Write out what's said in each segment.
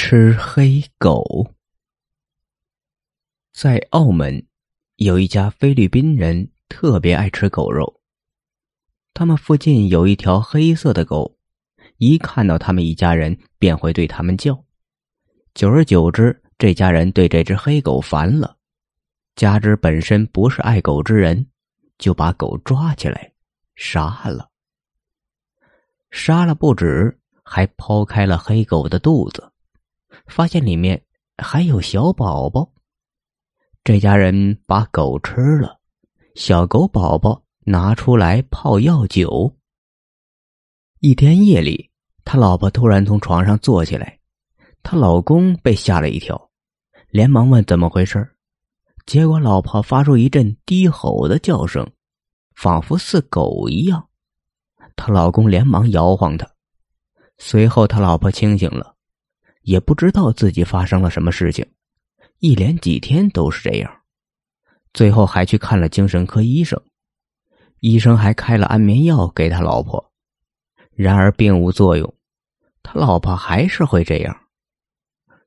吃黑狗。在澳门，有一家菲律宾人特别爱吃狗肉。他们附近有一条黑色的狗，一看到他们一家人，便会对他们叫。久而久之，这家人对这只黑狗烦了，加之本身不是爱狗之人，就把狗抓起来杀了。杀了不止，还剖开了黑狗的肚子。发现里面还有小宝宝，这家人把狗吃了，小狗宝宝拿出来泡药酒。一天夜里，他老婆突然从床上坐起来，她老公被吓了一跳，连忙问怎么回事结果老婆发出一阵低吼的叫声，仿佛似狗一样。她老公连忙摇晃她，随后他老婆清醒了。也不知道自己发生了什么事情，一连几天都是这样，最后还去看了精神科医生，医生还开了安眠药给他老婆，然而并无作用，他老婆还是会这样。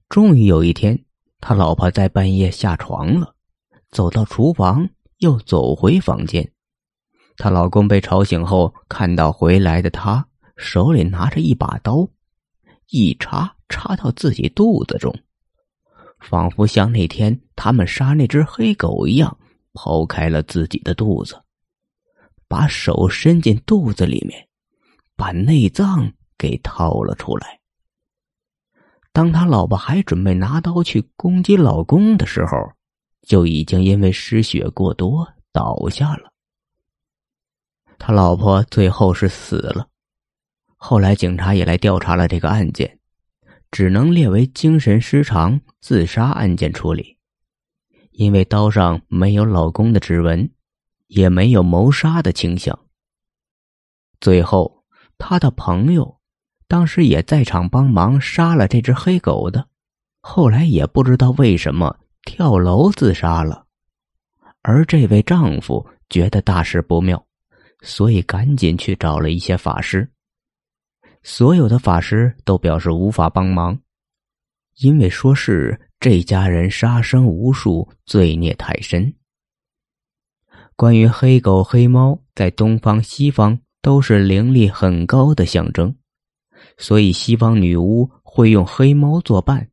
终于有一天，他老婆在半夜下床了，走到厨房，又走回房间，她老公被吵醒后，看到回来的她手里拿着一把刀，一插。插到自己肚子中，仿佛像那天他们杀那只黑狗一样，剖开了自己的肚子，把手伸进肚子里面，把内脏给掏了出来。当他老婆还准备拿刀去攻击老公的时候，就已经因为失血过多倒下了。他老婆最后是死了。后来警察也来调查了这个案件。只能列为精神失常自杀案件处理，因为刀上没有老公的指纹，也没有谋杀的倾向。最后，他的朋友当时也在场帮忙杀了这只黑狗的，后来也不知道为什么跳楼自杀了。而这位丈夫觉得大事不妙，所以赶紧去找了一些法师。所有的法师都表示无法帮忙，因为说是这家人杀生无数，罪孽太深。关于黑狗、黑猫，在东方、西方都是灵力很高的象征，所以西方女巫会用黑猫作伴，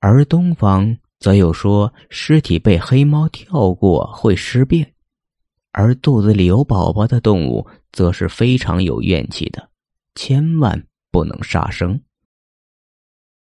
而东方则有说尸体被黑猫跳过会尸变，而肚子里有宝宝的动物则是非常有怨气的。千万不能杀生。